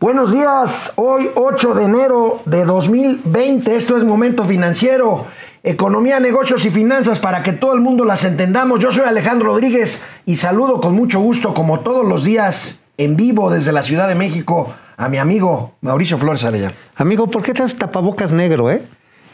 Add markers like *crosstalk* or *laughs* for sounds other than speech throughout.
Buenos días, hoy 8 de enero de 2020, esto es Momento Financiero, Economía, Negocios y Finanzas para que todo el mundo las entendamos. Yo soy Alejandro Rodríguez y saludo con mucho gusto, como todos los días, en vivo desde la Ciudad de México, a mi amigo Mauricio Flores Arellano. Amigo, ¿por qué traes tapabocas negro, eh?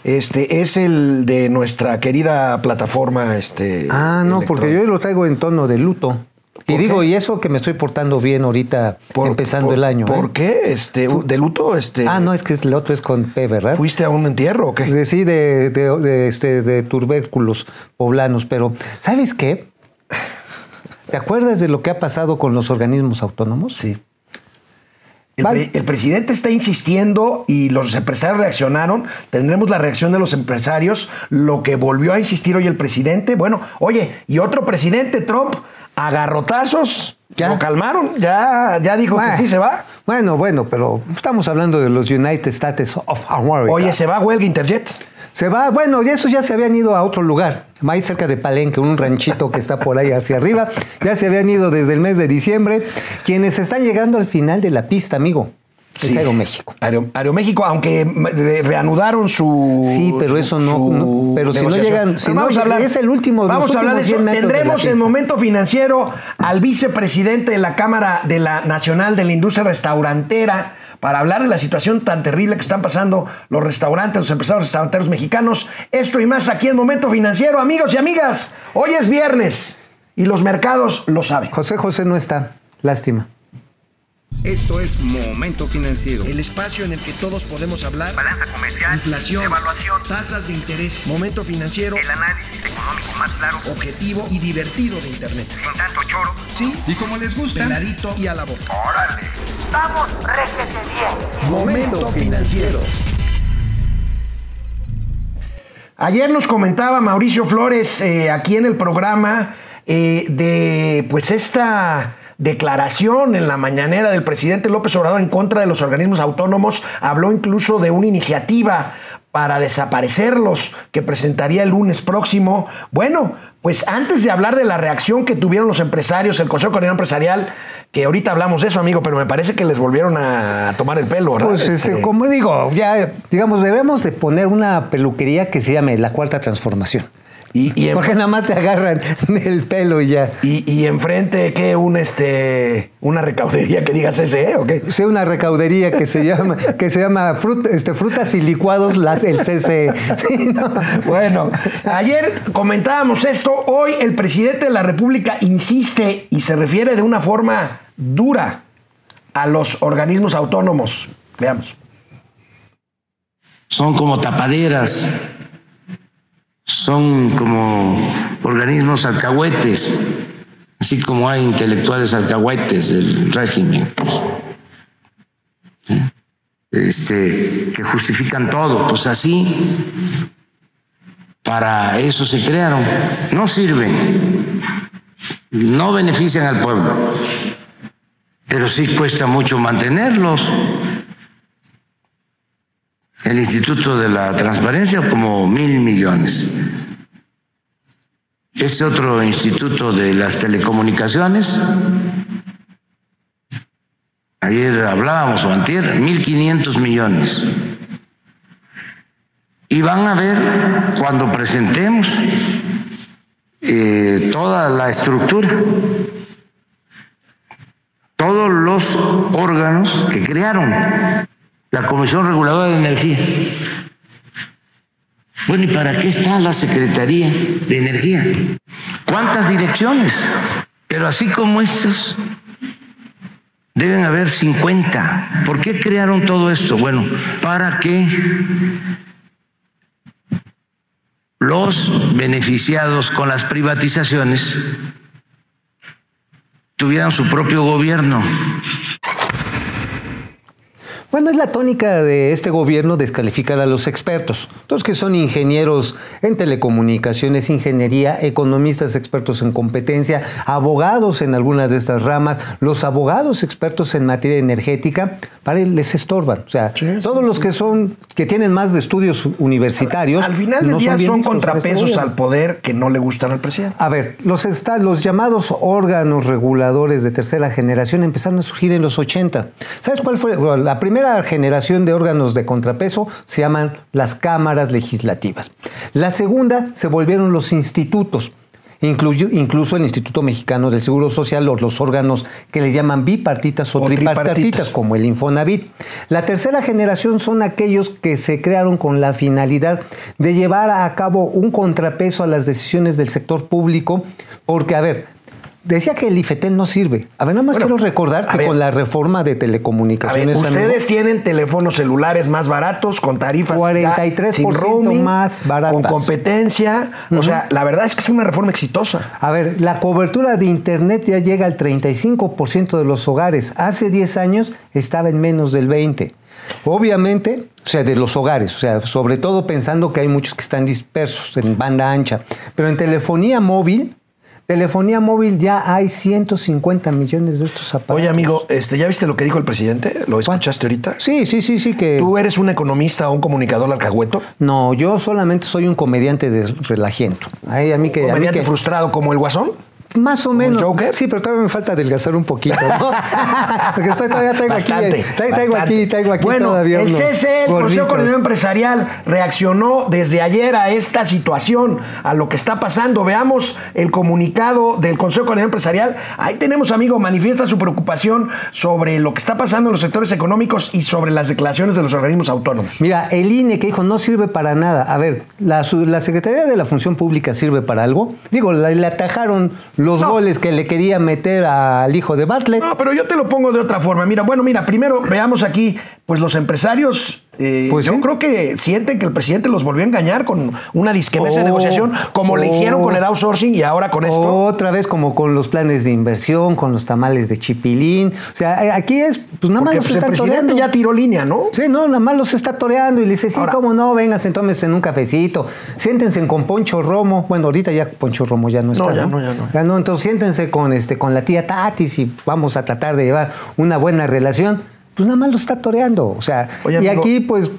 Este es el de nuestra querida plataforma. Este, ah, no, porque yo lo traigo en tono de luto. Y digo, y eso que me estoy portando bien ahorita, empezando el año. ¿Por ¿eh? qué? Este, ¿De luto? Este, ah, no, es que el otro es con P, ¿verdad? ¿Fuiste a un entierro o qué? Sí, de, de, este, de tubérculos poblanos. Pero, ¿sabes qué? ¿Te acuerdas de lo que ha pasado con los organismos autónomos? Sí. El, el, presidente está insistiendo y los empresarios reaccionaron. Tendremos la reacción de los empresarios. Lo que volvió a insistir hoy el presidente. Bueno, oye, y otro presidente, Trump, agarrotazos. ¿Ya? Lo calmaron, ya, ya dijo que sí se va. Bueno, bueno, pero estamos hablando de los United States of America. Oye, ¿se va huelga Interjet? Se va, bueno, y esos ya se habían ido a otro lugar, más cerca de Palenque, un ranchito que está por ahí hacia arriba. Ya se habían ido desde el mes de diciembre. Quienes están llegando al final de la pista, amigo. Es Aeroméxico. Aeroméxico, aunque reanudaron su. Sí, pero eso no, Pero si no llegan. Si vamos no, a hablar, es el último. Vamos a hablar de eso. Tendremos en momento financiero al vicepresidente de la Cámara de la Nacional de la Industria Restaurantera para hablar de la situación tan terrible que están pasando los restaurantes, los empresarios restauranteros mexicanos. Esto y más aquí en Momento Financiero, amigos y amigas. Hoy es viernes y los mercados lo saben. José José no está. Lástima. Esto es Momento Financiero. El espacio en el que todos podemos hablar. Balanza comercial. Inflación. Evaluación. Tasas de interés. Momento Financiero. El análisis económico más claro. Objetivo y divertido de Internet. Sin tanto choro. Sí. Y como les gusta. Peladito y a la boca. Órale. Vamos, réjete bien. Momento Financiero. Ayer nos comentaba Mauricio Flores eh, aquí en el programa eh, de pues esta declaración en la mañanera del presidente López Obrador en contra de los organismos autónomos. Habló incluso de una iniciativa para desaparecerlos que presentaría el lunes próximo. Bueno, pues antes de hablar de la reacción que tuvieron los empresarios, el Consejo Coordinador Empresarial, que ahorita hablamos de eso, amigo, pero me parece que les volvieron a tomar el pelo, ¿verdad? Pues este, este... como digo, ya, digamos, debemos de poner una peluquería que se llame la Cuarta Transformación. Y, y en, Porque nada más se agarran *laughs* el pelo y ya. Y, y enfrente, ¿qué? Un, este, ¿Una recaudería que digas ese, o qué? Sí, una recaudería que se llama, *laughs* que se llama frut, este, frutas y licuados, las, el CCE. *laughs* Sí, no. Bueno, ayer comentábamos esto. Hoy el presidente de la República insiste y se refiere de una forma dura a los organismos autónomos. Veamos. Son como tapaderas son como organismos alcahuetes, así como hay intelectuales alcahuetes del régimen, este, que justifican todo, pues así, para eso se crearon, no sirven, no benefician al pueblo, pero sí cuesta mucho mantenerlos. El Instituto de la Transparencia como mil millones. Este otro instituto de las telecomunicaciones, ayer hablábamos o antier, mil quinientos millones. Y van a ver cuando presentemos eh, toda la estructura, todos los órganos que crearon la Comisión Reguladora de Energía. Bueno, ¿y para qué está la Secretaría de Energía? ¿Cuántas direcciones? Pero así como estas, deben haber 50. ¿Por qué crearon todo esto? Bueno, para que los beneficiados con las privatizaciones tuvieran su propio gobierno. Bueno, es la tónica de este gobierno descalificar a los expertos, los que son ingenieros en telecomunicaciones, ingeniería, economistas expertos en competencia, abogados en algunas de estas ramas, los abogados expertos en materia energética, para él les estorban. O sea, Sí, sí, todos los que son, que tienen más de estudios universitarios. Al final del no día son contrapesos al poder que no le gustan al presidente. A ver, los, esta- los llamados órganos reguladores de tercera generación empezaron a surgir en los 80. ¿Sabes cuál fue? Bueno, la primera generación de órganos de contrapeso se llaman las cámaras legislativas. La segunda se volvieron los institutos. Incluso el Instituto Mexicano del Seguro Social o los órganos que le llaman bipartitas o, O tripartitas, tripartitas. como el Infonavit. La tercera generación son aquellos que se crearon con la finalidad de llevar a cabo un contrapeso a las decisiones del sector público, porque, a ver, decía que el IFETEL no sirve. A ver, nada más Bueno, quiero recordar que ver. con la reforma de A ver, telecomunicaciones... amigo, ustedes tienen teléfonos celulares más baratos, con tarifas ya 43% sin roaming, más baratas. con competencia. O sea, la verdad es que es una reforma exitosa. A ver, la cobertura de Internet ya llega al 35% de los hogares. Hace 10 años estaba en menos del 20%. Obviamente, o sea, de los hogares, o sea, sobre todo pensando que hay muchos que están dispersos en banda ancha. Pero en telefonía móvil, telefonía móvil ya hay 150 millones de estos aparatos. Oye, amigo, este, ¿ya viste lo que dijo el presidente? ¿Lo escuchaste ahorita? Sí, sí, sí, sí, que... ¿Tú eres un economista o un comunicador alcahueto? No, yo solamente soy un comediante de relajiento. Ay, a mí que... a mí ¿Comediante que- frustrado como el Guasón? Más o menos. Joker? Sí, pero todavía me falta adelgazar un poquito, ¿no? *laughs* Porque estoy todavía traigo Bastante, aquí, bastante. aquí, traigo aquí bueno, todavía el CCE, el Consejo. Coordinador Empresarial, reaccionó desde ayer a esta situación, a lo que está pasando. Veamos el comunicado del Consejo Coordinador Empresarial. Ahí tenemos, amigo, manifiesta su preocupación sobre lo que está pasando en los sectores económicos y sobre las declaraciones de los organismos autónomos. Mira, el INE que dijo no sirve para nada. A ver, la, la Secretaría de la Función Pública sirve para algo. Digo, le atajaron los No. goles que le quería meter al hijo de Bartlett. No, pero yo te lo pongo de otra forma. Mira, bueno, mira, primero veamos aquí, pues los empresarios, eh, Pues yo sí. creo que sienten que el presidente los volvió a engañar con una disquemesa de Oh, negociación, como le oh. hicieron con el outsourcing y ahora con esto. Otra vez como con los planes de inversión, con los tamales de chipilín. O sea, eh, aquí es, pues nada más los pues, el están presidente toreando. ya tiró línea, ¿no? Sí, no, nada más los está toreando y le dice, sí, Ahora- cómo no, vénganse, tómense en un cafecito, siéntense con Poncho Romo. Bueno, ahorita ya Poncho Romo ya no está. No, ya no, ya no. Ya no, entonces siéntense con, este, con la tía Tatis y vamos a tratar de llevar una buena relación. Pues nada más lo está toreando. O sea, Oye, y amigo. aquí, pues,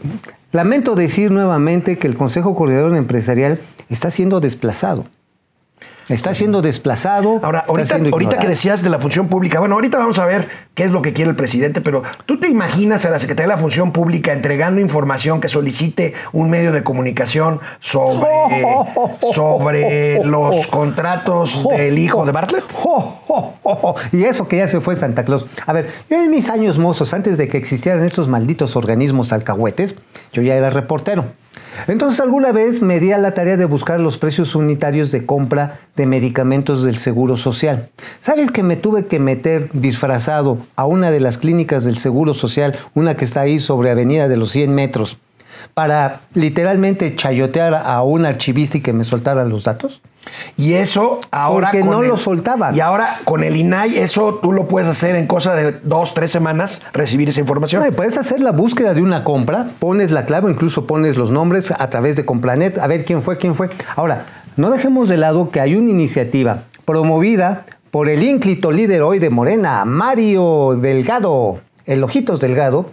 lamento decir nuevamente que el Consejo Coordinador Empresarial está siendo desplazado. Está siendo desplazado. Ahora, está ahorita, siendo ahorita que decías de la función pública, bueno, ahorita vamos a ver qué es lo que quiere el presidente, pero ¿tú te imaginas a la Secretaría de la Función Pública entregando información que solicite un medio de comunicación sobre, *laughs* sobre los contratos del hijo de Bartlett? *laughs* Y eso que ya se fue Santa Claus. A ver, yo en mis años mozos, antes de que existieran estos malditos organismos alcahuetes, yo ya era reportero. Entonces alguna vez me di a la tarea de buscar los precios unitarios de compra de medicamentos del Seguro Social. ¿Sabes que me tuve que meter disfrazado a una de las clínicas del Seguro Social, una que está ahí sobre Avenida de los 100 metros, para literalmente chayotear a un archivista y que me soltara los datos? Y eso ahora. Porque con no el- lo soltaban. Y ahora con el INAI, eso tú lo puedes hacer en cosa de dos, tres semanas, recibir esa información. No, y puedes hacer la búsqueda de una compra, pones la clave, incluso pones los nombres a través de Complanet, a ver quién fue, quién fue. Ahora, no dejemos de lado que hay una iniciativa promovida por el ínclito líder hoy de Morena, Mario Delgado, el Ojitos Delgado,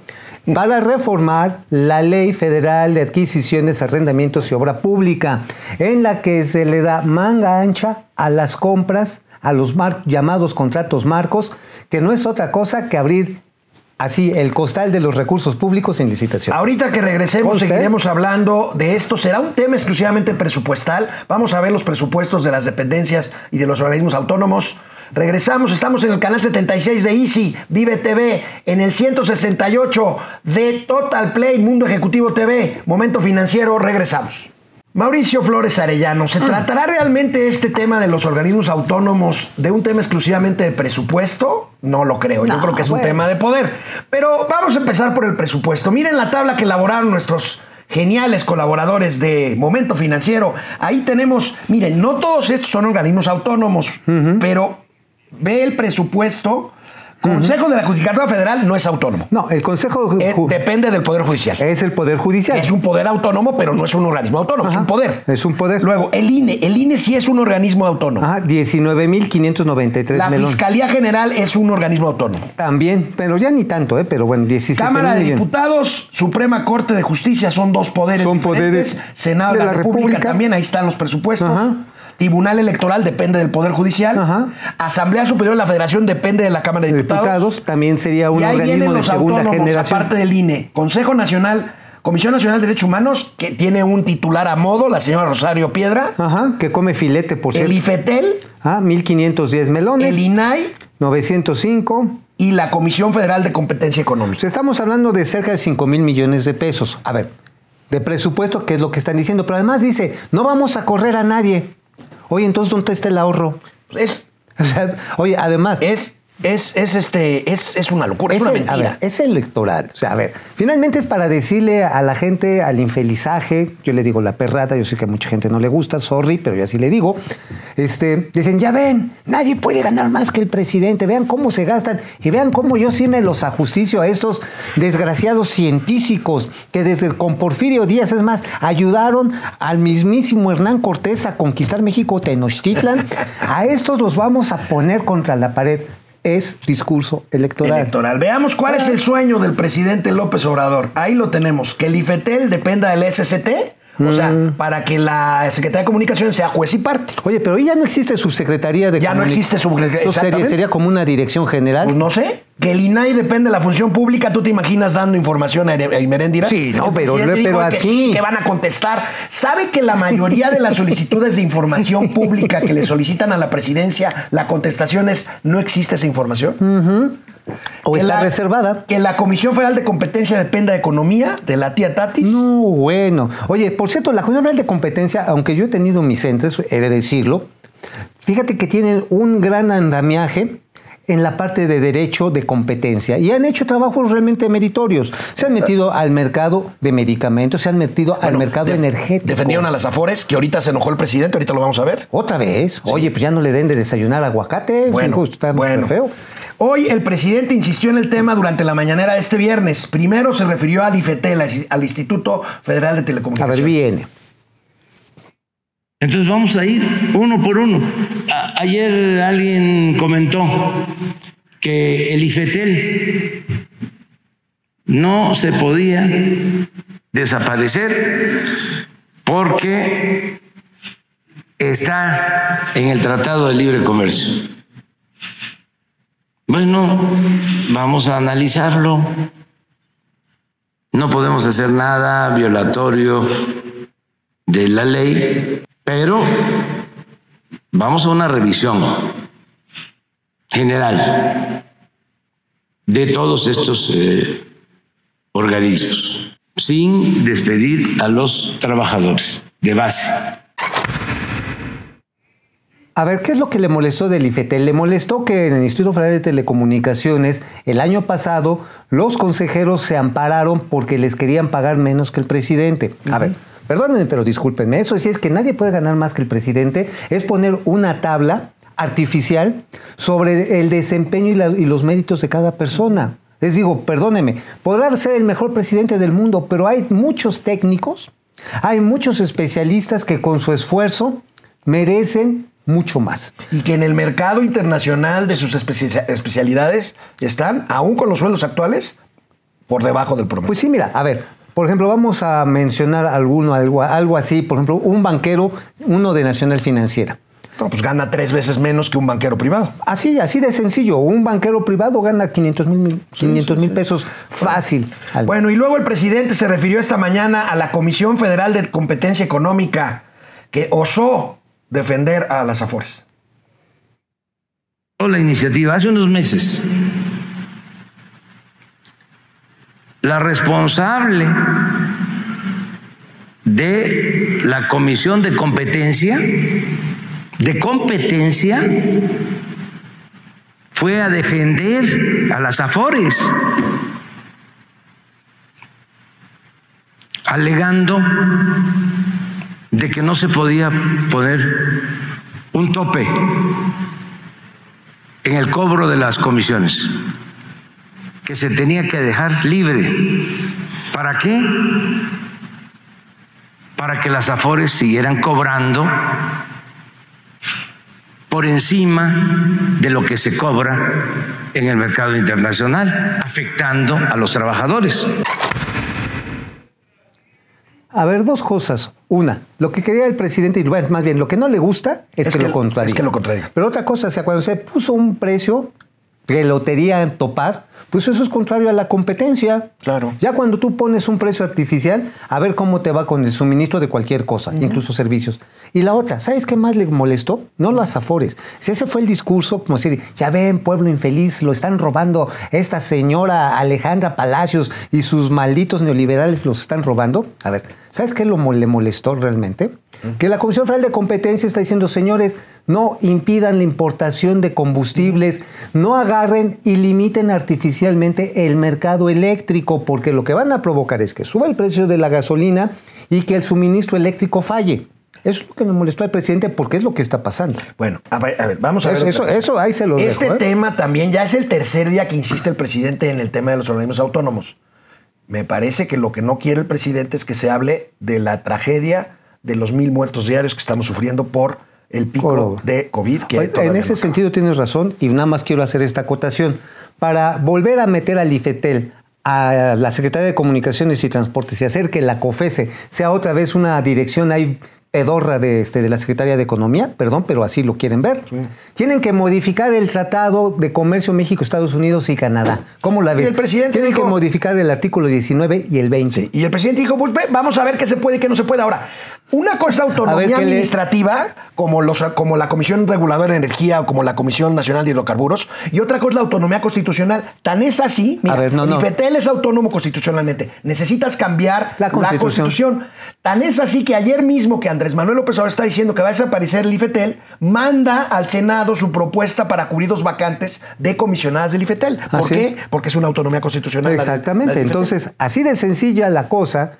para reformar la Ley Federal de Adquisiciones, Arrendamientos y Obra Pública, en la que se le da manga ancha a las compras, a los llamados contratos marcos, que no es otra cosa que abrir así el costal de los recursos públicos en licitación. Ahorita que regresemos Conste. seguiremos hablando de esto. Será un tema exclusivamente presupuestal. Vamos a ver los presupuestos de las dependencias y de los organismos autónomos. Regresamos, estamos en el canal 76 de Easy, Vive TV, en el 168 de Total Play, Mundo Ejecutivo TV, Momento Financiero, regresamos. Mauricio Flores Arellano, ¿se tratará realmente este tema de los organismos autónomos de un tema exclusivamente de presupuesto? No lo creo, yo No, creo que es un tema de poder. Pero vamos a empezar por el presupuesto. Miren la tabla que elaboraron nuestros geniales colaboradores de Momento Financiero. Ahí tenemos, miren, no todos estos son organismos autónomos, pero ve el presupuesto Consejo de la Judicatura Federal no es autónomo. No, el Consejo Eh, depende del Poder Judicial. es el Poder Judicial. Es un poder autónomo, pero no es un organismo autónomo, es un poder. Es un poder. Luego, el INE. El INE sí es un organismo autónomo. Ajá, 19.593 La. Fiscalía General es un organismo autónomo. También, pero ya ni tanto, ¿eh? Pero bueno, 17 Cámara de. Diputados, Suprema Corte de Justicia son dos poderes Son diferentes. poderes Senado de la, República, también, ahí están los presupuestos. Ajá. Tribunal Electoral depende del Poder Judicial. Ajá. Asamblea Superior de la Federación depende de la Cámara de Diputados. Diputados también sería un y ahí organismo vienen de segunda generación. aparte del INE. Consejo Nacional, Comisión Nacional de Derechos Humanos, que tiene un titular a modo, la señora Rosario Piedra. Ajá, que come filete, por el cierto. IFETEL, Ah, 1.510 melones. el INAI 905. y la Comisión Federal de Competencia Económica. Estamos hablando de cerca de 5 mil millones de pesos. A ver, de presupuesto, que es lo que están diciendo. Pero además dice, no vamos a correr a nadie. Oye, entonces, ¿dónde está el ahorro? Es, *laughs* O sea, oye, además... es, es, es, este, es, es una locura, es, Es una el- mentira. ver, es electoral. O sea, a ver, finalmente es para decirle a la gente, al infelizaje, yo le digo la perrata, yo sé que a mucha gente no le gusta, sorry, pero yo así le digo. Este, dicen, ya ven, nadie puede ganar más que el presidente, vean cómo se gastan y vean cómo yo sí me los ajusticio a estos desgraciados científicos que desde con Porfirio Díaz, es más, ayudaron al mismísimo Hernán Cortés a conquistar México, Tenochtitlan. A estos los vamos a poner contra la pared. Es discurso electoral. Electoral. Veamos cuál es el sueño del presidente López Obrador. Ahí lo tenemos. Que el IFETEL dependa del SCT. O sea, Mm. para que la Secretaría de Comunicación sea juez y parte. Oye, pero ya no existe subsecretaría de Ya no existe subsecretaría, sería, como una dirección general. Pues no sé. Que el INAI depende de la función pública. ¿Tú te imaginas dando información a Ere- a Imeréndira? Sí, no, pero- pero que sí, que van a contestar. ¿Sabe que la mayoría de las solicitudes de información pública que le solicitan a la presidencia, la contestación es no existe esa información? O Que está la- reservada. Que la Comisión Federal de Competencia dependa de economía, de la tía Tatis. No, bueno. Oye, por cierto, la Comisión Federal de Competencia, aunque yo he tenido mis entes, he de decirlo, fíjate que tienen un gran andamiaje en la parte de derecho de competencia y han hecho trabajos realmente meritorios. Se han metido al mercado de medicamentos, se han metido al mercado def- energético. Defendieron a las Afores, que ahorita se enojó el presidente, ahorita lo vamos a ver. Otra vez. Oye, pues ya no le den de desayunar aguacate. Bueno, está muy bueno. feo. Hoy el presidente insistió en el tema durante la mañanera de este viernes. Primero se refirió al IFETEL, al- al Instituto Federal de A Telecomunicaciones. ver, viene. Entonces vamos a ir uno por uno. A- ayer alguien comentó que el IFETEL no se podía desaparecer porque está en el Tratado de Libre Comercio. Bueno, vamos a analizarlo. No podemos hacer nada violatorio de la ley, pero vamos a una revisión general de todos estos eh, organismos, sin despedir a los trabajadores de base. A ver, ¿qué es lo que le molestó del IFETEL? Le molestó que en el Instituto Federal de Telecomunicaciones el año pasado los consejeros se ampararon porque les querían pagar menos que el presidente. A ver, perdónenme, pero discúlpenme. Eso sí es que nadie puede ganar más que el presidente. Es poner una tabla artificial sobre el desempeño y, la- y los méritos de cada persona. Les digo, perdónenme, podrá ser el mejor presidente del mundo, pero hay muchos técnicos, hay muchos especialistas que con su esfuerzo merecen mucho más. Y que en el mercado internacional de sus especia- especialidades están, aún con los sueldos actuales, por debajo del promedio. Pues sí, mira, a ver, por ejemplo, vamos a mencionar alguno, algo, algo así, por ejemplo, un banquero, uno de Nacional Financiera. No, pues gana tres veces menos que un banquero privado. Así, así de sencillo, un banquero privado gana 500 mil 500 mil pesos fácil. Bueno, y luego el presidente se refirió esta mañana a la Comisión Federal de Competencia Económica, que osó defender a las Afores. la iniciativa hace unos meses. La responsable de la Comisión de Competencia, de competencia, fue a defender a las Afores, alegando de que no se podía poner un tope en el cobro de las comisiones. que se tenía que dejar libre. ¿Para qué? Para que las afores siguieran cobrando por encima de lo que se cobra en el mercado internacional, afectando a los trabajadores. A ver, dos cosas. Una, lo que quería el presidente, y bueno, más bien, lo que no le gusta es, Es que, que- lo contradiga. es que lo contradiga. Pero otra cosa, o sea, cuando se puso un precio que lo quería topar, pues eso es contrario a la competencia. Claro. Ya cuando tú pones un precio artificial, a ver cómo te va con el suministro de cualquier cosa, incluso servicios. Y la otra, ¿sabes qué más le molestó? No las afores. Si ese fue el discurso, como decir, ya ven, pueblo infeliz, lo están robando esta señora Alejandra Palacios y sus malditos neoliberales los están robando. A ver, ¿sabes qué lo le molestó realmente? Que la Comisión Federal de Competencia está diciendo, señores, no impidan la importación de combustibles, no agarren y limiten artificialmente el mercado eléctrico, porque lo que van a provocar es que suba el precio de la gasolina y que el suministro eléctrico falle. Eso es lo que le molestó al presidente porque es lo que está pasando. Bueno, a ver, a ver, vamos a ver. eso- ahí se lo Este dejo, ¿eh? tema también ya es el tercer día que insiste el presidente en el tema de los organismos autónomos. Me parece que lo que no quiere el presidente es que se hable de la tragedia de los mil muertos diarios que estamos sufriendo por el pico Coro. de COVID. Que Oye, en ese sentido tienes razón y nada más quiero hacer esta acotación. Para volver a meter al IFETEL a la Secretaría de Comunicaciones y Transportes y hacer que la COFESE sea otra vez una dirección ahí pedorra de, este, de la Secretaría de Economía, perdón, pero así lo quieren ver. Tienen que modificar el Tratado de Comercio México, Estados Unidos y Canadá. ¿Cómo la ves? el presidente Tienen dijo- que modificar el artículo 19 y el 20. Y el presidente dijo, pues vamos a ver qué se puede y qué no se puede. Ahora, una cosa es ver, autonomía ¿qué le- administrativa, como, los, como la Comisión Reguladora de Energía o como la Comisión Nacional de Hidrocarburos, y otra cosa es la autonomía constitucional. Tan es así, mira, ver, no, el no. IFETEL es autónomo constitucionalmente. Necesitas cambiar La la Constitución. Tan es así que ayer mismo que Andrés Manuel López Obrador está diciendo que va a desaparecer el IFETEL, manda al Senado su propuesta para cubrir dos vacantes de comisionadas del IFETEL. ¿Por qué? Porque es una autonomía constitucional. la del- la Exactamente. Entonces, así de sencilla la cosa,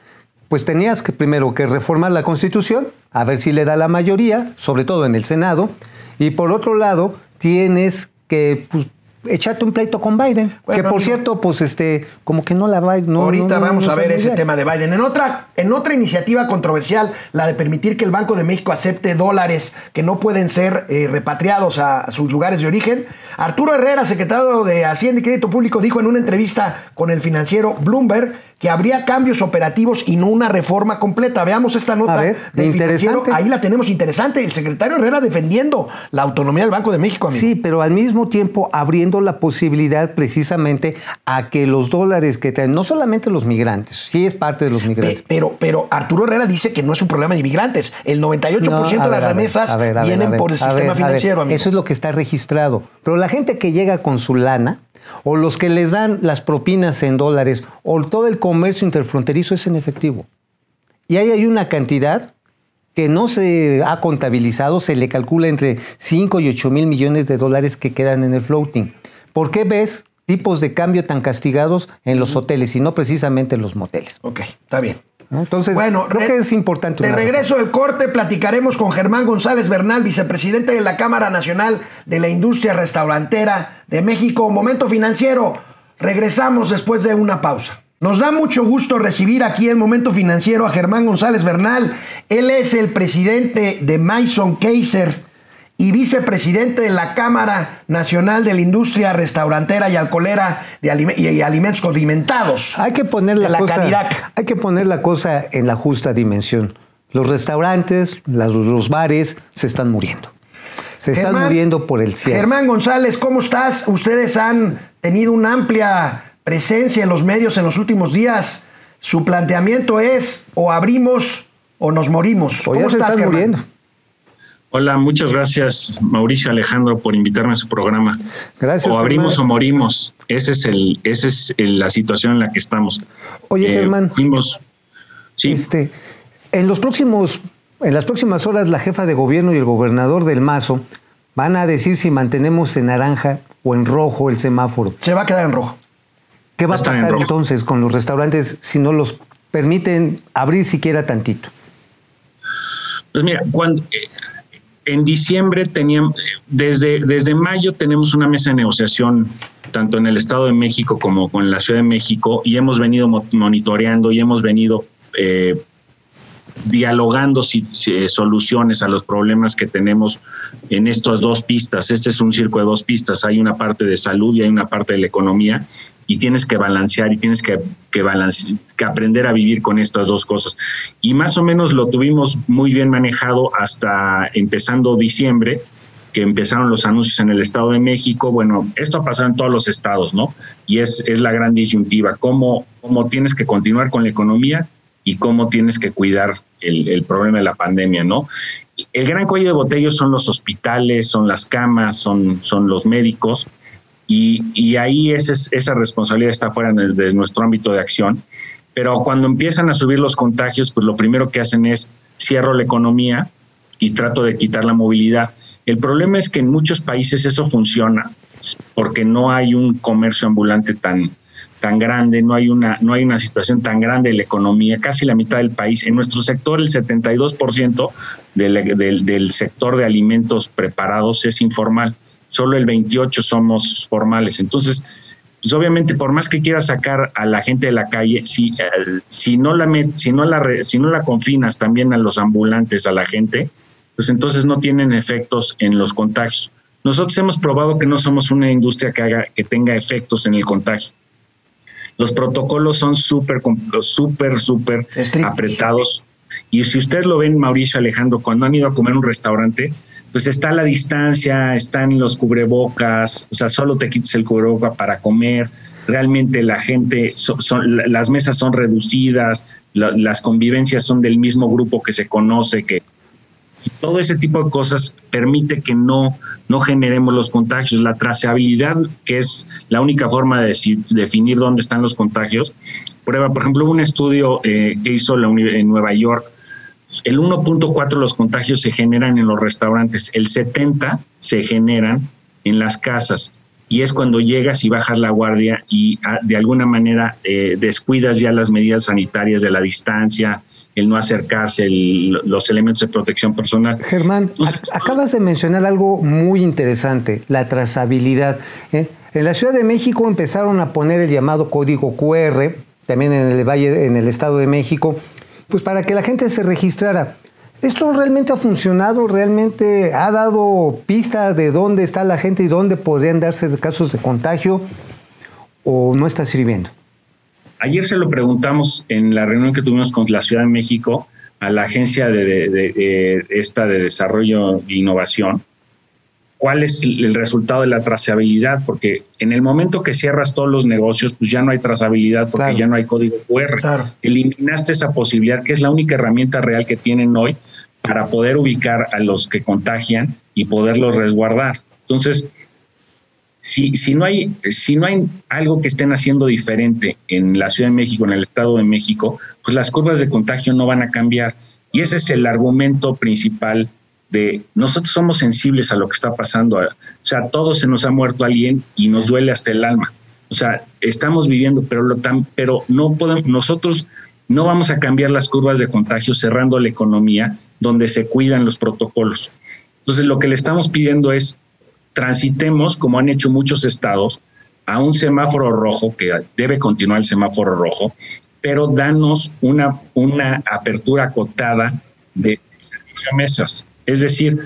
pues tenías que primero que reformar la Constitución, a ver si le da la mayoría, sobre todo en el Senado, y por otro lado, tienes que pues, echarte un pleito con Biden, Bueno, que por amigo. cierto, pues este, como que no la va no, Ahorita no, no, vamos a ver ese tema de Biden. En otra, en otra iniciativa controversial, la de permitir que el Banco de México acepte dólares que no pueden ser eh, repatriados a, a sus lugares de origen, Arturo Herrera, secretario de Hacienda y Crédito Público, dijo en una entrevista con el financiero Bloomberg que habría cambios operativos y no una reforma completa. Veamos esta nota A ver, del interesante. Ahí la tenemos interesante. El secretario Herrera defendiendo la autonomía del Banco de México, amigo. Sí, pero al mismo tiempo abriendo la posibilidad precisamente a que los dólares que traen, no solamente los migrantes, sí es parte de los migrantes, Pe- Pero, pero Arturo Herrera dice que no es un problema de inmigrantes. El 98% No, de las remesas ver, ver, vienen por el sistema financiero, amigo. Eso es lo que está registrado. Pero la gente que llega con su lana, o los que les dan las propinas en dólares, o todo el comercio interfronterizo es en efectivo. Y ahí hay una cantidad que no se ha contabilizado, se le calcula entre 5 y 8 mil millones de dólares que quedan en el floating. ¿Por qué ves tipos de cambio tan castigados en los hoteles y no precisamente en los moteles? Ok, está bien. Entonces, Bueno, creo re- que es importante. De regreso del corte, platicaremos con Germán González Bernal, vicepresidente de la Cámara Nacional de la Industria Restaurantera de México. Momento financiero. Regresamos después de una pausa. Nos da mucho gusto recibir aquí en Momento Financiero a Germán González Bernal. Él es el presidente de Mason Kaiser y vicepresidente de la Cámara Nacional de la Industria Restaurantera y Alcoholera de alime- y, Alimentos Condimentados. Hay que poner la, la cosa, Canirac. hay que poner la cosa en la justa dimensión. Los restaurantes, las- los bares se están muriendo. Se están Germán- muriendo por el cielo. Germán González, ¿cómo estás? Ustedes han tenido una amplia presencia en los medios en los últimos días. Su planteamiento es o abrimos o nos morimos. O ya ¿Cómo se estás, están muriendo. Hola, muchas gracias Mauricio Alejandro por invitarme a su programa. Gracias, O abrimos Germán. o morimos. Ese es el, esa es el- la situación en la que estamos. Oye, Eh, Germán. Fuimos. Sí. Este, en los próximos, en las próximas horas, la jefa de gobierno y el gobernador del Mazo van a decir si mantenemos en naranja o en rojo el semáforo. Se va a quedar en rojo. ¿Qué va a Va a estar en pasar entonces con los restaurantes si no los permiten abrir siquiera tantito? Pues mira, cuando eh, en diciembre teníamos, desde, desde mayo tenemos una mesa de negociación tanto en el Estado de México como con la Ciudad de México, y hemos venido mo- monitoreando y hemos venido eh, dialogando si- si- soluciones a los problemas que tenemos en estas dos pistas. Este es un circo de dos pistas. Hay una parte de salud y hay una parte de la economía y tienes que balancear y tienes que, que, aprender a vivir con estas dos cosas. Y más o menos lo tuvimos muy bien manejado hasta empezando diciembre que empezaron los anuncios en el Estado de México. Bueno, esto ha pasado en todos los estados, ¿no? Y es, la gran disyuntiva, cómo tienes que continuar con la economía y cómo tienes que cuidar el, problema de la pandemia, ¿no? El gran cuello de botella son los hospitales, son las camas, son, son los médicos, y, y ahí esa, es- esa responsabilidad está fuera de, de nuestro ámbito de acción. Pero cuando empiezan a subir los contagios, pues lo primero que hacen es cierro la economía y trato de quitar la movilidad. El problema es que en muchos países eso funciona porque no hay un comercio ambulante tan, tan grande, no hay, una, no hay una situación tan grande de la economía, casi la mitad del país. En nuestro sector, el 72% del, del, del sector de alimentos preparados es informal, solo el 28% somos formales. Entonces, pues obviamente por más que quieras sacar a la gente de la calle, si, eh, si, no, la si, no, la si no la confinas también a los ambulantes, a la gente, pues entonces no tienen efectos en los contagios. Nosotros hemos probado que no somos una industria que, haga, que tenga efectos en el contagio. Los protocolos son súper, súper, súper apretados. Y si ustedes lo ven, Mauricio Alejandro, cuando han ido a comer a un restaurante, pues está la distancia, están los cubrebocas, o sea, solo te quites el cubreboca para comer. Realmente la gente, son, las mesas son reducidas, la- las convivencias son del mismo grupo que se conoce, que todo ese tipo de cosas permite que no, no generemos los contagios. La trazabilidad, que es la única forma de deci- definir dónde están los contagios. Prueba, por ejemplo, un estudio eh, que hizo la uni- en Nueva York, el 1.4 de los contagios se generan en los restaurantes, el 70 se generan en las casas. Y es cuando llegas y bajas la guardia y ah, de alguna manera eh, descuidas ya las medidas sanitarias de la distancia, el no acercarse, el- los elementos de protección personal. Germán, Entonces, acabas de mencionar algo muy interesante, la trazabilidad. ¿eh? En la Ciudad de México empezaron a poner el llamado código QR, también en el Valle, en el Estado de México, pues para que la gente se registrara. ¿Esto realmente ha funcionado? ¿Realmente ha dado pista de dónde está la gente y dónde podrían darse casos de contagio? ¿O no está sirviendo? Ayer se lo preguntamos en la reunión que tuvimos con la Ciudad de México a la agencia de, de- de- de esta de desarrollo e innovación. ¿Cuál es el resultado de la trazabilidad? Porque en el momento que cierras todos los negocios, pues ya no hay trazabilidad porque Claro. ya no hay código QR. Claro. Eliminaste esa posibilidad, que es la única herramienta real que tienen hoy para poder ubicar a los que contagian y poderlos resguardar. Entonces, si, si, no hay, si no hay algo que estén haciendo diferente en la Ciudad de México, en el Estado de México, pues las curvas de contagio no van a cambiar. Y ese es el argumento principal de nosotros somos sensibles a lo que está pasando. O sea, todos se nos ha muerto alguien y nos duele hasta el alma. O sea, estamos viviendo, pero, lo tan, pero no podemos, nosotros no vamos a cambiar las curvas de contagio cerrando la economía donde se cuidan los protocolos. Entonces, lo que le estamos pidiendo es transitemos, como han hecho muchos estados, a un semáforo rojo, que debe continuar el semáforo rojo, pero danos una, una apertura acotada de mesas. Es decir,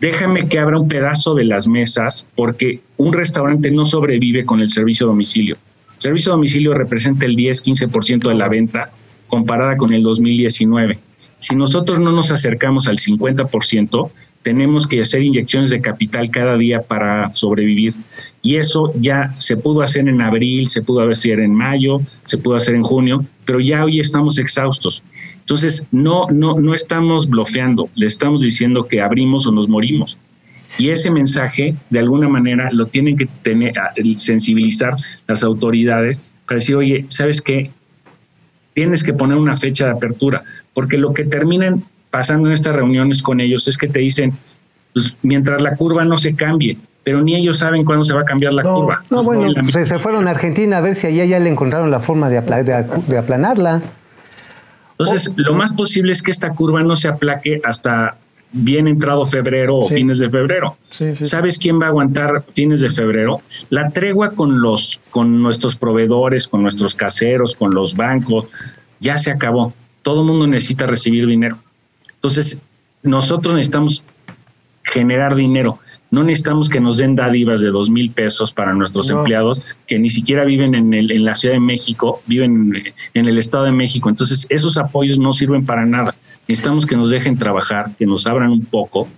déjame que abra un pedazo de las mesas, porque un restaurante no sobrevive con el servicio a domicilio. El servicio a domicilio representa el 10-15% de la venta comparada con el 2019. Si nosotros no nos acercamos al 50%, tenemos que hacer inyecciones de capital cada día para sobrevivir. Y eso ya se pudo hacer en abril, se pudo hacer en mayo, se pudo hacer en junio, pero ya hoy estamos exhaustos. Entonces, no, no, no estamos blofeando, le estamos diciendo que abrimos o nos morimos. Y ese mensaje, de alguna manera, lo tienen que tener, sensibilizar las autoridades para decir, oye, ¿sabes qué? Tienes que poner una fecha de apertura, porque lo que terminan pasando en estas reuniones con ellos es que te dicen, pues mientras la curva no se cambie, pero ni ellos saben cuándo se va a cambiar la No, curva. No, bueno, pues se fueron a Argentina a ver si allá ya le encontraron la forma de, de, de aplanarla. Entonces, lo más posible es que esta curva no se aplaque hasta bien entrado febrero o Sí. fines de febrero. Sí, sí. ¿Sabes quién va a aguantar fines de febrero? La tregua con los con nuestros proveedores, con nuestros caseros, con los bancos, ya se acabó. Todo el mundo necesita recibir dinero. Entonces, nosotros necesitamos generar dinero. No necesitamos que nos den dádivas de dos mil pesos para nuestros No. empleados que ni siquiera viven en, el, en la Ciudad de México, viven en el Estado de México. Entonces, esos apoyos no sirven para nada. Necesitamos que nos dejen trabajar, que nos abran un poco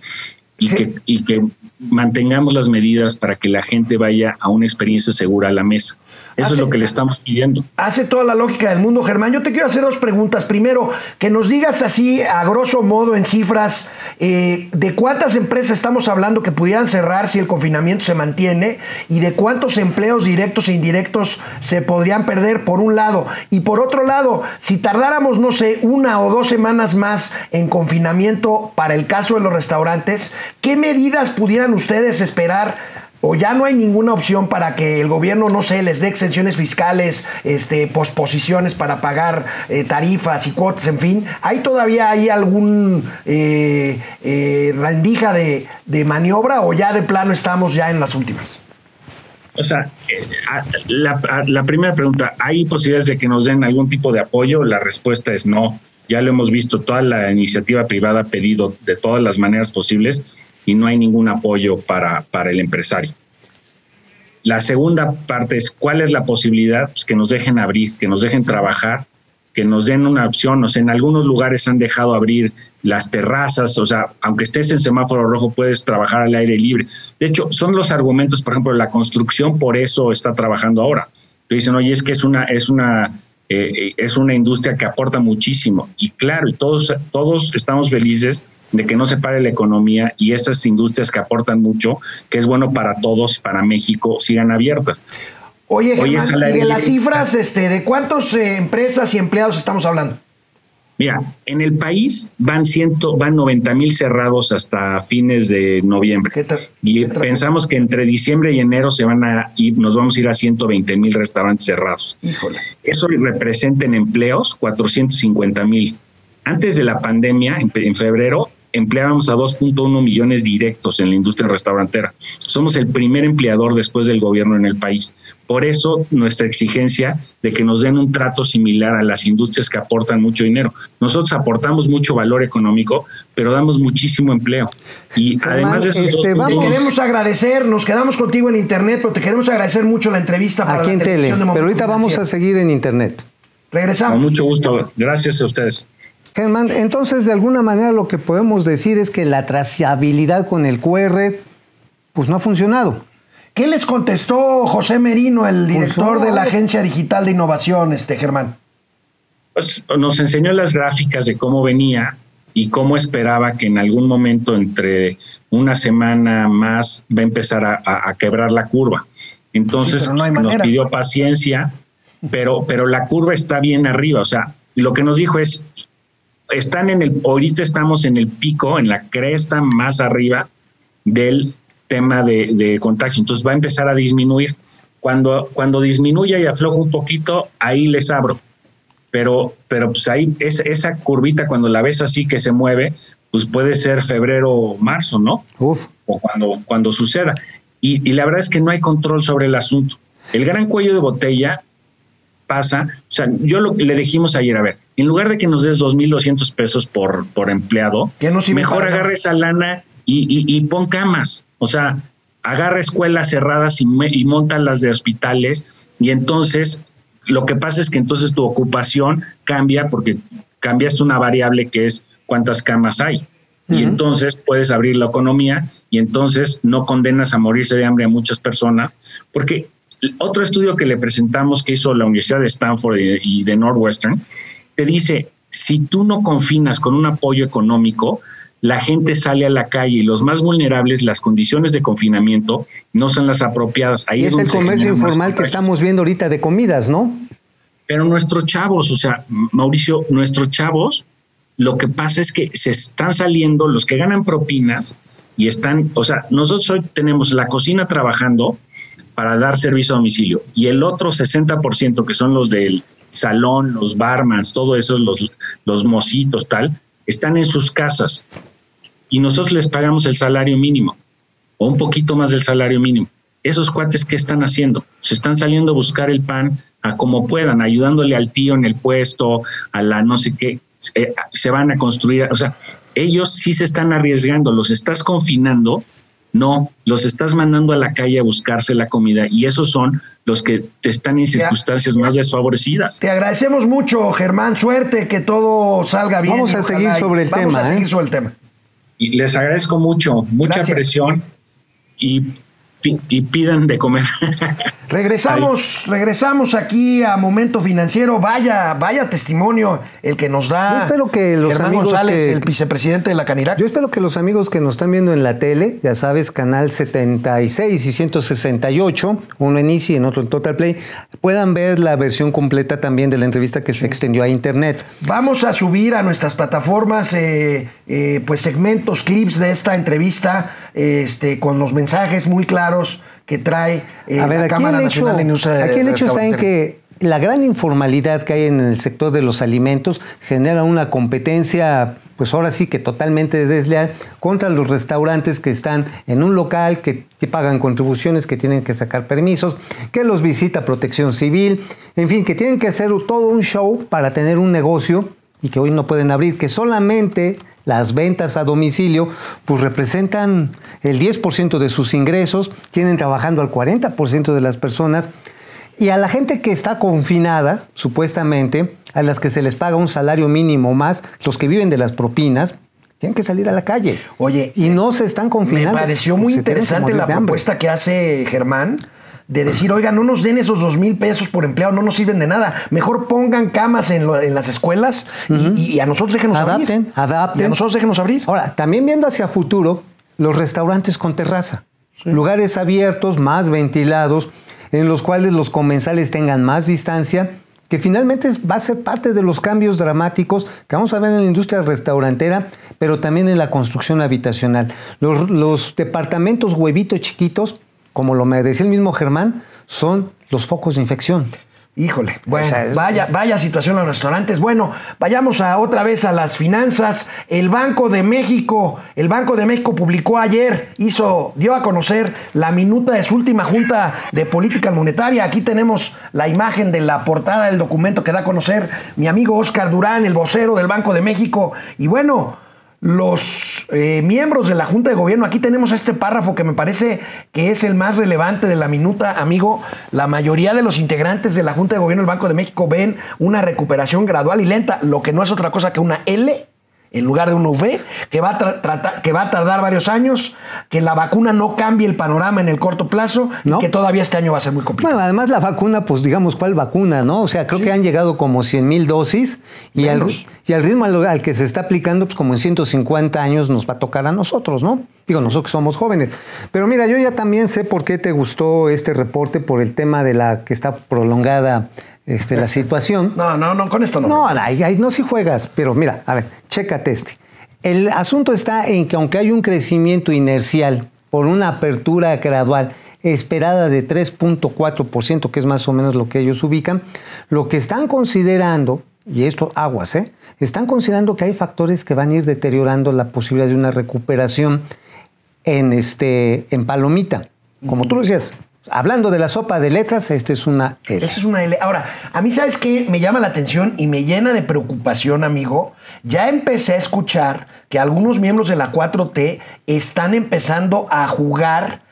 y que, y que mantengamos las medidas para que la gente vaya a una experiencia segura a la mesa. Eso Hace- es lo que le estamos pidiendo. Hace toda la lógica del mundo, Germán. Yo te quiero hacer dos preguntas. Primero, que nos digas así, a grosso modo, en cifras, eh, de cuántas empresas estamos hablando que pudieran cerrar si el confinamiento se mantiene y de cuántos empleos directos e indirectos se podrían perder, por un lado. Y por otro lado, si tardáramos, no sé, una o dos semanas más en confinamiento para el caso de los restaurantes, ¿qué medidas pudieran ustedes esperar? O ya no hay ninguna opción para que el gobierno, no sé, les dé exenciones fiscales, este, posposiciones para pagar eh, tarifas y cuotas, en fin, ¿hay todavía hay algún eh, eh, rendija de, maniobra o ya de plano estamos ya en las últimas? O sea, eh, la, la primera pregunta, ¿hay posibilidades de que nos den algún tipo de apoyo? La respuesta es no. Ya lo hemos visto, toda la iniciativa privada ha pedido de todas las maneras posibles y no hay ningún apoyo para, para el empresario. La segunda parte es cuál es la posibilidad pues, que nos dejen abrir, que nos dejen trabajar, que nos den una opción. O sea, en algunos lugares han dejado abrir las terrazas, o sea, aunque estés en semáforo rojo, puedes trabajar al aire libre. De hecho, son los argumentos, por ejemplo, la construcción, por eso está trabajando ahora. Dicen, oye, es que es una, es una, eh, eh, es una industria que aporta muchísimo. Y claro, todos, todos estamos felices de que no se pare la economía y esas industrias que aportan mucho, que es bueno para todos, para México, sigan abiertas. Oye, Oye, Germán, y de las cifras, este, ¿de cuántas empresas y empleados estamos hablando? Mira, en el país van ciento, van 90 mil cerrados hasta fines de noviembre. ¿Qué te- Y qué pensamos que entre diciembre y enero se van a ir, nos vamos a ir a 120 mil restaurantes cerrados. Híjole. Eso representa en empleos 450 mil. Antes de la pandemia, en, en febrero, empleábamos a 2.1 millones directos en la industria restaurantera. Somos el primer empleador después del gobierno en el país. Por eso nuestra exigencia de que nos den un trato similar a las industrias que aportan mucho dinero. Nosotros aportamos mucho valor económico, pero damos muchísimo empleo. Y Germán, además de esos este, vamos- queremos agradecer, nos quedamos contigo en internet, pero te queremos agradecer mucho la entrevista para Aquí la en tele. televisión de Pero ahorita vamos a seguir en internet. con Regresamos. mucho gusto. Gracias a ustedes. Germán, entonces de alguna manera lo que podemos decir es que la trazabilidad con el QR pues no ha funcionado. ¿Qué les contestó José Merino, el director no. de la Agencia Digital de Innovación, este Germán? pues, nos enseñó las gráficas de cómo venía y cómo esperaba que en algún momento entre una semana más va a empezar a, a- a quebrar la curva. Entonces Sí, no nos pidió paciencia, pero, pero la curva está bien arriba. O sea, lo que nos dijo es, están en el, ahorita estamos en el pico, en la cresta más arriba del tema de, de contagio. Entonces va a empezar a disminuir. Cuando, cuando disminuya y afloja un poquito, ahí les abro pero, pero pues ahí es, esa curvita cuando la ves así que se mueve, pues puede ser febrero o marzo, ¿no? Uf. O cuando, cuando suceda. Y, y la verdad es que no hay control sobre el asunto. El gran cuello de botella pasa, o sea, yo lo, le dijimos ayer, a ver, en lugar de que nos des 2.200 pesos por, por empleado, mejor agarra esa lana y, y, y pon camas, o sea, agarra escuelas cerradas y, me- y monta las de hospitales y entonces lo que pasa es que entonces tu ocupación cambia porque cambiaste una variable que es cuántas camas hay. Y entonces puedes abrir la economía y entonces no condenas a morirse de hambre a muchas personas, porque otro estudio que le presentamos que hizo la Universidad de Stanford y, de Northwestern, te dice, si tú no confinas con un apoyo económico, la gente sale a la calle y los más vulnerables, las condiciones de confinamiento no son las apropiadas. Ahí Y es donde el comercio informal que estamos viendo ahorita de comidas, ¿no? Pero nuestros chavos, o sea, Mauricio, nuestros chavos, lo que pasa es que se están saliendo los que ganan propinas y están, o sea, nosotros hoy tenemos la cocina trabajando para dar servicio a domicilio y el otro 60% que son los del salón, los barmans, todo eso, los, los mocitos, tal, están en sus casas. y nosotros les pagamos el salario mínimo o un poquito más del salario mínimo. Esos cuates, ¿qué están haciendo? Se están saliendo a buscar el pan a como puedan, ayudándole al tío en el puesto, a la no sé qué, se, se van a construir, o sea, ellos sí se están arriesgando, los estás confinando, no, los estás mandando a la calle a buscarse la comida y esos son los que te están en circunstancias más desfavorecidas. Te agradecemos mucho, Germán. Suerte, que todo salga bien. Vamos a seguir sobre el vamos tema, a seguir ¿eh? sobre el tema. Y les agradezco mucho, mucha Gracias. presión y, y pidan de comer. *laughs* Regresamos, regresamos aquí a Momento Financiero. Vaya, vaya testimonio el que nos da Yo espero que los Germán amigos González, que- el vicepresidente de la Canirac. Yo espero que los amigos que nos están viendo en la tele, ya sabes, canal 76 y 168, uno en Easy y en otro en Total Play, puedan ver la versión completa también de la entrevista que se extendió a internet. Vamos a subir a nuestras plataformas eh, eh, pues segmentos, clips de esta entrevista este, con los mensajes muy claros que trae eh, a ver, la aquí Cámara el, hecho, Nacional de aquí el hecho está en que la gran informalidad que hay en el sector de los alimentos genera una competencia, pues ahora sí que totalmente desleal, contra los restaurantes que están en un local, que, que pagan contribuciones, que tienen que sacar permisos, que los visita protección civil, en fin, que tienen que hacer todo un show para tener un negocio y que hoy no pueden abrir, que solamente las ventas a domicilio pues representan el 10% de sus ingresos, tienen trabajando al 40% de las personas y a la gente que está confinada, supuestamente, a las que se les paga un salario mínimo más, los que viven de las propinas, tienen que salir a la calle. Oye, y no se están Me confinando. pareció muy interesante la propuesta que hace Germán de decir, oiga, no nos den esos dos mil pesos por empleado, no nos sirven de nada. Mejor pongan camas en, lo- en las escuelas y- y, a nosotros déjenos Adapten, abrir. adapten. Y a nosotros déjenos abrir. Ahora, también viendo hacia futuro, los restaurantes con terraza. Lugares abiertos, más ventilados, en los cuales los comensales tengan más distancia, que finalmente va a ser parte de los cambios dramáticos que vamos a ver en la industria restaurantera, pero también en la construcción habitacional. Los, los departamentos huevitos chiquitos, como lo me decía el mismo Germán, son los focos de infección. Híjole, bueno, O sea, es- vaya, vaya situación en los restaurantes. Bueno, vayamos a otra vez a las finanzas. El Banco de México, el Banco de México publicó ayer, hizo, dio a conocer la minuta de su última junta de política monetaria. Aquí tenemos la imagen de la portada del documento que da a conocer mi amigo Oscar Durán, el vocero del Banco de México. Y bueno, los eh, miembros de la Junta de Gobierno, aquí tenemos este párrafo que me parece que es el más relevante de la minuta, amigo. La mayoría de los integrantes de la Junta de Gobierno del Banco de México ven una recuperación gradual y lenta, lo que no es otra cosa que una L en lugar de una V, que va, a tra- trata- que va a tardar varios años, que la vacuna no cambie el panorama en el corto plazo No. y que todavía este año va a ser muy complicado. Bueno, además la vacuna, pues digamos, ¿cuál vacuna, no? O sea, creo que han llegado como 100 mil dosis y al, Menos. y al ritmo al, al que se está aplicando, pues como en 150 años nos va a tocar a nosotros, ¿no? Digo, nosotros que somos jóvenes. Pero mira, yo ya también sé por qué te gustó este reporte, por el tema de la que está prolongada este, la situación. No, no, no, con esto no. No, ahí, ahí no si juegas, pero mira, a ver, chécate este. El asunto está en que aunque hay un crecimiento inercial por una apertura gradual esperada de 3.4%, que es más o menos lo que ellos ubican, lo que están considerando, y esto aguas, ¿eh? están considerando que hay factores que van a ir deteriorando la posibilidad de una recuperación en, este, en palomita. Como tú lo decías, hablando de la sopa de letras, esta es una L. Esa es una L. Ahora, a mí, ¿sabes qué? Me llama la atención y me llena de preocupación, amigo. Ya empecé a escuchar que algunos miembros de la 4T están empezando a jugar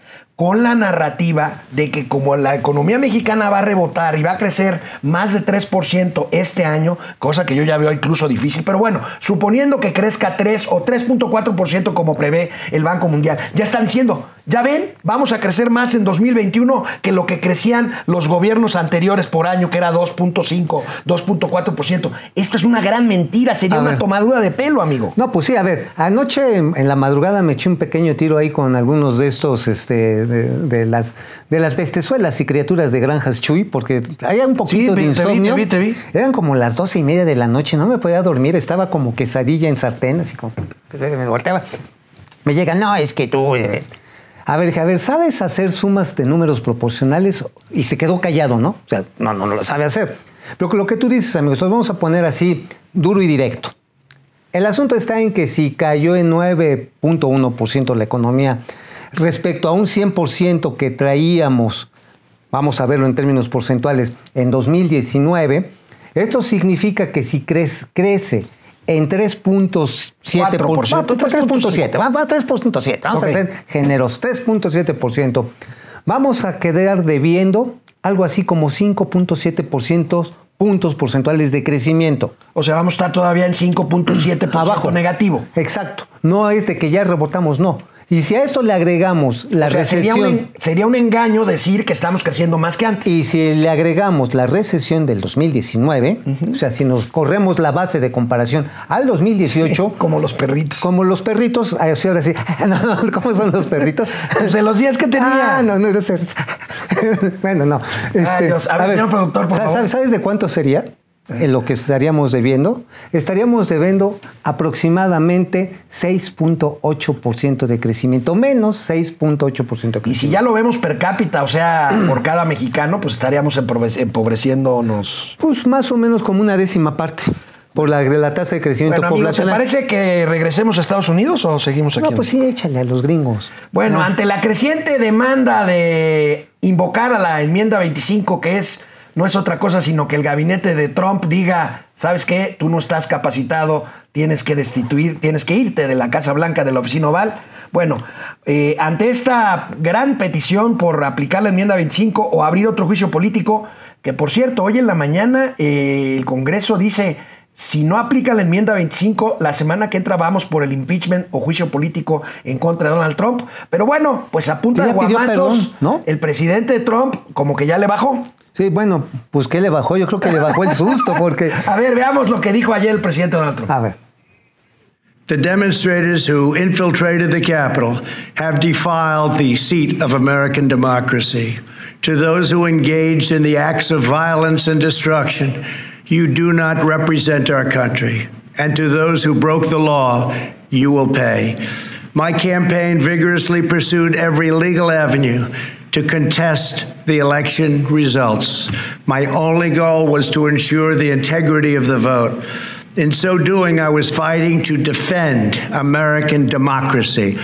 con la narrativa de que como la economía mexicana va a rebotar y va a crecer más de 3% este año, cosa que yo ya veo incluso difícil, pero bueno, suponiendo que crezca 3 o 3.4% como prevé el Banco Mundial, ya están diciendo, ya ven, vamos a crecer más en 2021 que lo que crecían los gobiernos anteriores por año, que era 2.5, 2.4%. Esto es una gran mentira, sería A una ver. tomadura de pelo, amigo. No, pues sí, a ver, anoche en, en la madrugada me eché un pequeño tiro ahí con algunos de estos, este, de, de las, de las bestezuelas y criaturas de granjas Chuy, porque había un poquito Sí, de vi- te vi, insomnio. te vi, te vi. Eran como las doce y media de la noche, no me podía dormir, estaba como quesadilla en sartén, así como me volteaba. Me llega, no, es que tú... eh". A ver, ver, ¿sabes hacer sumas de números proporcionales? Y se quedó callado, ¿no? O sea, no, no, no lo sabe hacer. Pero lo que tú dices, amigos, los vamos a poner así, duro y directo. El asunto está en que si cayó en 9.1% la economía respecto a un 100% que traíamos, vamos a verlo en términos porcentuales, en 2019, esto significa que si crece, crece en 3.7%, 4%, 3.7, va a 3.7, vamos a ser generosos, 3.7%, vamos a quedar debiendo algo así como 5.7% puntos porcentuales de crecimiento. O sea, vamos a estar todavía en 5.7% Abajo. negativo. Exacto. No es de que ya rebotamos, no. Y si a esto le agregamos la O sea, sería recesión un, sería un engaño decir que estamos creciendo más que antes. y si le agregamos la recesión del 2019, o sea, si nos corremos la base de comparación al 2018, *laughs* Como los perritos. como los perritos, ay, sí, ahora sí, *laughs* no, no, ¿cómo son los perritos? *laughs* Pues de los días que tenía. Ah, no, no, no bueno, no. Este, Dios. A ver, señor productor, por ¿sabes, favor. ¿Sabes de cuánto sería? En lo que estaríamos debiendo, estaríamos debiendo aproximadamente 6.8% de crecimiento, menos 6.8% de crecimiento. Y si ya lo vemos per cápita, o sea, *clears throat* por cada mexicano, pues estaríamos empobre- empobreciéndonos. Pues más o menos como una décima parte por la de la tasa de crecimiento Bueno, amigos, ¿te poblacional. parece que regresemos a Estados Unidos o seguimos aquí? No, pues sí, échale a los gringos. Bueno, No. ante la creciente demanda de invocar a la enmienda 25, que es no es otra cosa sino que el gabinete de Trump diga, ¿sabes qué? Tú no estás capacitado, tienes que destituir, tienes que irte de la Casa Blanca, de la oficina oval. Bueno, eh, ante esta gran petición por aplicar la enmienda 25 o abrir otro juicio político, que por cierto, hoy en la mañana eh, el Congreso dice, si no aplica la enmienda 25, la semana que entra vamos por el impeachment o juicio político en contra de Donald Trump. Pero bueno, pues a punta Ya de guamazos, perdón, ¿no? el presidente Trump como que ya le bajó. Sí, bueno, pues ¿qué le bajó? Yo creo que le bajó el susto porque... *laughs* A ver, veamos lo que dijo ayer el presidente Donald Trump. A ver. The demonstrators who infiltrated the Capitol have defiled the seat of American democracy. To those who engaged in the acts of violence and destruction, you do not represent our country. And to those who broke the law, you will pay. My campaign vigorously pursued every legal avenue to contest the election results. My only goal was to ensure the integrity of the vote. In so doing, I was fighting to defend American democracy.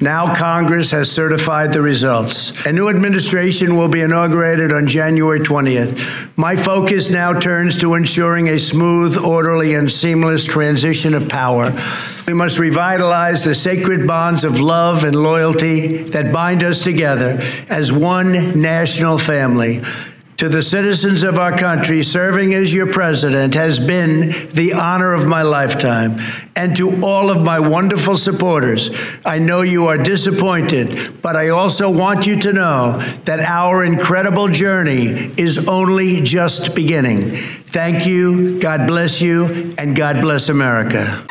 Now Congress has certified the results. A new administration will be inaugurated on January 20th. My focus now turns to ensuring a smooth, orderly, and seamless transition of power. We must revitalize the sacred bonds of love and loyalty that bind us together as one national family. To the citizens of our country, serving as your president has been the honor of my lifetime. And to all of my wonderful supporters, I know you are disappointed, but I also want you to know that our incredible journey is only just beginning. Thank you, God bless you, and God bless America.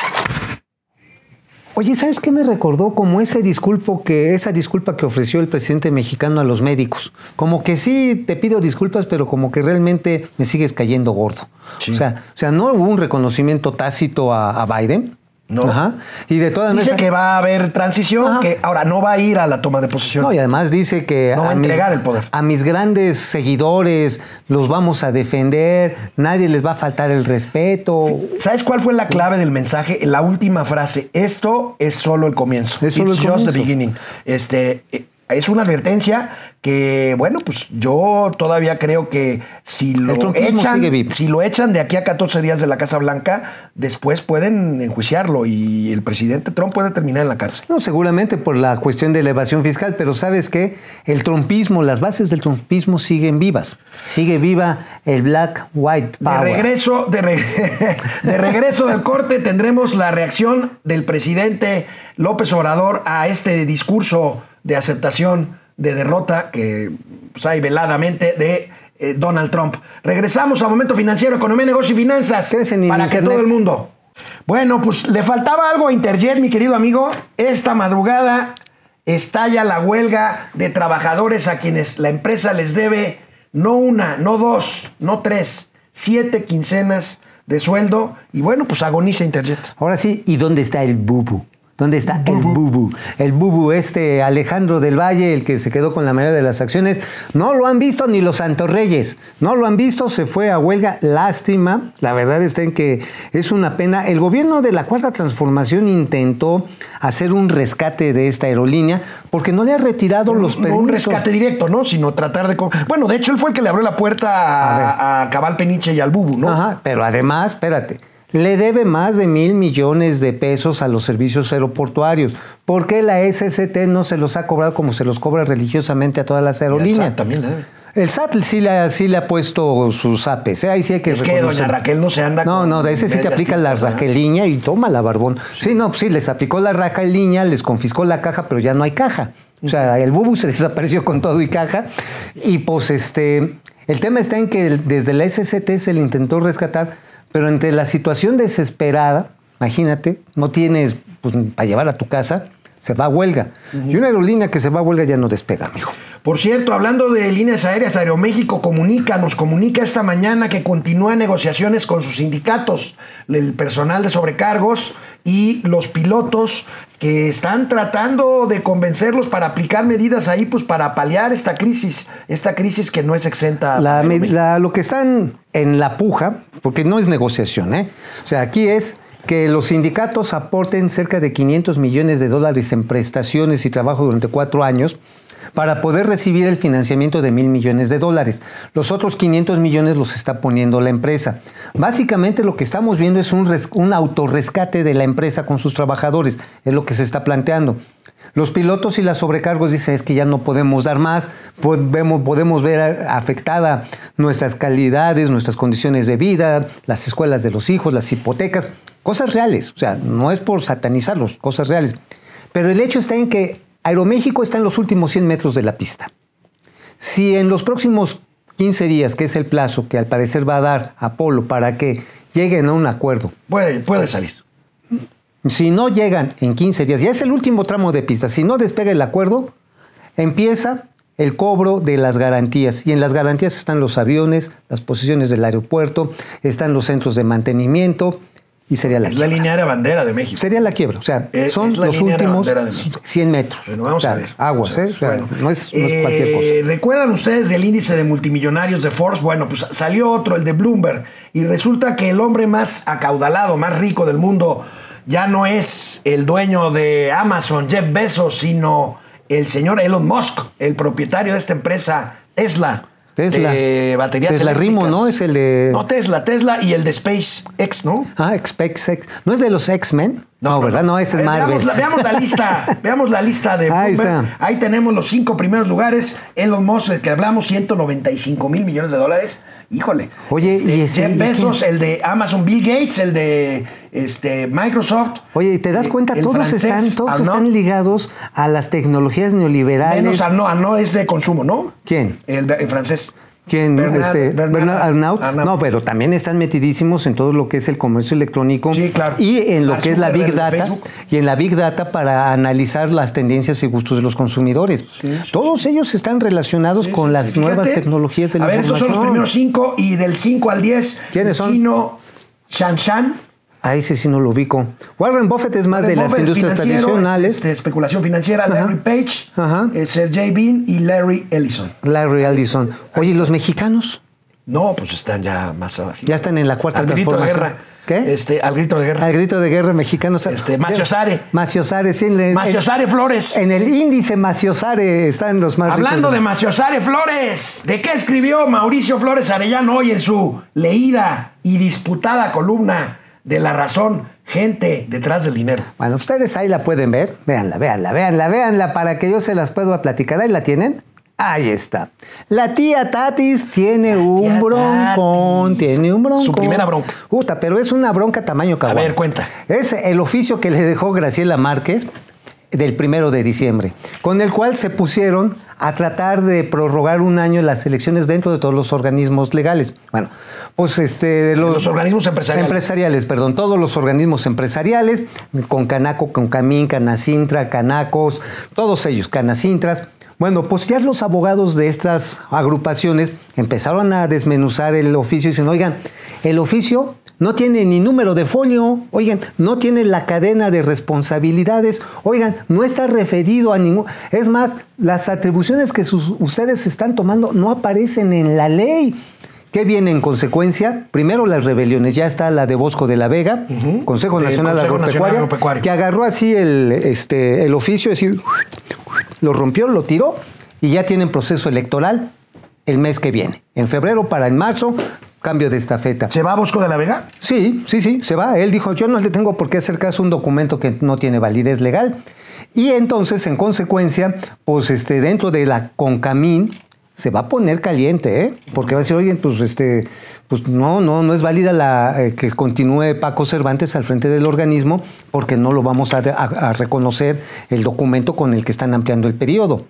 Oye, ¿sabes qué me recordó? Como ese disculpo que, esa disculpa que ofreció el presidente mexicano a los médicos. Como que sí te pido disculpas, pero como que realmente me sigues cayendo gordo. O, sea, o sea, no hubo un reconocimiento tácito a, a Biden. No. Ajá. Y de todas Dice que va a haber transición, Ajá. que ahora no va a ir a la toma de posesión. No, y además dice que No va a mis- el poder. a mis grandes seguidores los vamos a defender, nadie les va a faltar el respeto. ¿Sabes cuál fue la clave del mensaje? La última frase. Esto es solo el comienzo. Es solo It's el just the beginning. Este, eh, es una advertencia que, bueno, pues yo todavía creo que si lo echan, si lo echan de aquí a 14 días de la Casa Blanca, después pueden enjuiciarlo y el presidente Trump puede terminar en la cárcel. No, seguramente por la cuestión de la evasión fiscal, pero sabes qué, el trumpismo, las bases del trumpismo siguen vivas. Sigue viva el Black White De Power. regreso, de, re- *laughs* de regreso del corte tendremos la reacción del presidente López Obrador a este discurso de aceptación de derrota que pues, hay veladamente de eh, Donald Trump. Regresamos a Momento Financiero, Economía, Negocio y Finanzas en para que internet. todo el mundo. Bueno, pues le faltaba algo a Interjet, mi querido amigo. Esta madrugada estalla la huelga de trabajadores a quienes la empresa les debe no una, no dos, no tres, siete quincenas de sueldo. Y bueno, pues agoniza Interjet. Ahora sí, ¿y dónde está el bubu? ¿Dónde está el bubu? El bubu, este Alejandro del Valle, el que se quedó con la mayoría de las acciones, no lo han visto ni los Santos Reyes. No lo han visto, se fue a huelga. Lástima. La verdad está en que es una pena. El gobierno de la Cuarta Transformación intentó hacer un rescate de esta aerolínea porque no le ha retirado los No permisos. un rescate directo, ¿no? Sino tratar de... Bueno, de hecho, él fue el que le abrió la puerta a, a Cabal Peniche y al Bubu, ¿no? Ajá, pero además, espérate, le debe más de mil millones de pesos a los servicios aeroportuarios. ¿Por qué la SST no se los ha cobrado como se los cobra religiosamente a todas las Y aerolíneas? SAT también le debe. El SAT sí le, ha- sí le ha puesto sus apes, ¿eh? ahí sí hay que Es que doña. Raquel no se anda No, con no, de ese sí te aplica la raqueliña y toma la barbón. Sí, no, sí, les aplicó la raqueliña, les confiscó la caja, pero ya no hay caja. O sea, el bubu se *laughs* desapareció con todo y caja. Y pues este, el tema está en que desde la SCT se le intentó rescatar, pero entre la situación desesperada, imagínate, no tienes pues, para llevar a tu casa, se va a huelga. Y una aerolínea que se va a huelga ya no despega, amigo. Por cierto, hablando de líneas aéreas, Aeroméxico comunica, nos comunica esta mañana que continúa negociaciones con sus sindicatos, el personal de sobrecargos y los pilotos que están tratando de convencerlos para aplicar medidas ahí, pues para paliar esta crisis, esta crisis que no es exenta. La la- lo que están en la puja, porque no es negociación, ¿eh? O sea, aquí es que los sindicatos aporten cerca de 500 millones de dólares en prestaciones y trabajo durante cuatro años para poder recibir el financiamiento de mil millones de dólares. Los otros 500 millones los está poniendo la empresa. Básicamente lo que estamos viendo es un, un autorrescate de la empresa con sus trabajadores, es lo que se está planteando. Los pilotos y las sobrecargos dicen es que ya no podemos dar más, podemos, podemos ver afectada nuestras calidades, nuestras condiciones de vida, las escuelas de los hijos, las hipotecas, cosas reales, o sea, no es por satanizarlos, cosas reales. Pero el hecho está en que Aeroméxico está en los últimos 100 metros de la pista. Si en los próximos 15 días, que es el plazo que al parecer va a dar Apolo para que lleguen a un acuerdo, Puede, puede salir. si no llegan en 15 días, ya es el último tramo de pista, si no despega el acuerdo, empieza el cobro de las garantías. Y en las garantías están los aviones, las posiciones del aeropuerto, están los centros de mantenimiento y sería la Es la línea de bandera de México. Sería la quiebra. O sea, Es- son es los últimos bandera de México. 100 metros. Bueno, vamos O sea, a ver. Aguas, ¿eh? Bueno, no es, no es eh, cualquier cosa. ¿Recuerdan ustedes del índice de multimillonarios de Forbes? Bueno, pues salió otro, el de Bloomberg, y resulta que el hombre más acaudalado, más rico del mundo, ya no es el dueño de Amazon, Jeff Bezos, sino el señor Elon Musk, el propietario de esta empresa Tesla. Tesla. De baterías Tesla eléctricas. Rimo, ¿no? Es el de- No, Tesla, Tesla y el de SpaceX, ¿no? Ah, SpaceX. ¿No es de los X-Men? No, ¿verdad? No, ese es ver, Marvel. Veamos la, veamos la lista. *laughs* veamos la lista de Ahí tenemos los cinco primeros lugares. Elon Musk, que hablamos, 195 mil millones de dólares. Híjole. Oye, Este, y ese- Jeff ¿y Bezos, quién? el de Amazon, Bill Gates, el de este, Microsoft. Oye, ¿y ¿te das eh, cuenta? el Todos francés, están, todos Arnaud. están ligados a las tecnologías neoliberales. Menos Arnaud, Arnaud es de consumo, ¿no? ¿Quién? El, el francés. ¿Quién? Bernard- este, Bernard Arnault. Arnault. No, pero también están metidísimos en todo lo que es el comercio electrónico. Sí, claro. Y en lo que es la Big Data. Y en la Big Data para analizar las tendencias y gustos de los consumidores. Todos ellos están relacionados con las Fíjate. nuevas tecnologías de la A ver, esos son los primeros cinco y del 5 al 10. ¿Quiénes son? Chino Shanshan. A ese sí no lo ubico. Warren Buffett es más de las industrias tradicionales. este, especulación financiera, Larry Page, Ajá. Sergey Bean y Larry Ellison. Larry Ellison. Oye, ¿y los mexicanos? No, pues están ya más abajo. Ya están en la cuarta al grito de guerra. ¿Qué? Este, al grito de guerra. Al grito de guerra mexicanos. Este, Maciosare. Maciosare, sí. En el, Maciosare Flores. En el índice Maciosare están los más Hablando ricos de Maciosare Flores, ¿de qué escribió Mauricio Flores Arellano hoy en su leída y disputada columna de La Razón? Gente detrás del dinero. Bueno, ustedes ahí la pueden ver. Véanla, véanla, véanla, véanla para que yo se las pueda platicar. Ahí la tienen. Ahí está. La tía Tatis tiene un broncón, Tatis. tiene un broncón. Su primera bronca. Puta, pero es una bronca tamaño caguama. ver, cuenta. Es el oficio que le dejó Graciela Márquez del primero de diciembre, con el cual se pusieron a tratar de prorrogar un año las elecciones dentro de todos los organismos legales. Bueno, pues este los, Los organismos empresariales. empresariales, perdón, todos los organismos empresariales, con Canaco, con Camín, Canacintra, Canacos, todos ellos, Canacintras. Bueno, pues ya los abogados de estas agrupaciones empezaron a desmenuzar el oficio y dicen, oigan, el oficio no tiene ni número de folio, oigan, no tiene la cadena de responsabilidades, oigan, no está referido a ningún... Es más, las atribuciones que sus- ustedes están tomando no aparecen en la ley. ¿Qué viene en consecuencia? Primero las rebeliones, ya está la de Bosco de la Vega, Consejo Nacional Consejo Agropecuario, Nacional Agropecuario. que agarró así el, este, el oficio, es decir, lo rompió, lo tiró y ya tienen proceso electoral el mes que viene. En febrero para en marzo, cambio de estafeta. ¿Se va a Bosco de la Vega? Sí, sí, sí, se va. Él dijo, yo no le tengo por qué hacer caso a un documento que no tiene validez legal. Y entonces, en consecuencia, pues este, dentro de la Concamín se va a poner caliente, ¿eh? Porque va a decir, oye, pues este, pues no, no, no es válida la eh, que continúe Paco Cervantes al frente del organismo, porque no lo vamos a, a- a reconocer el documento con el que están ampliando el periodo.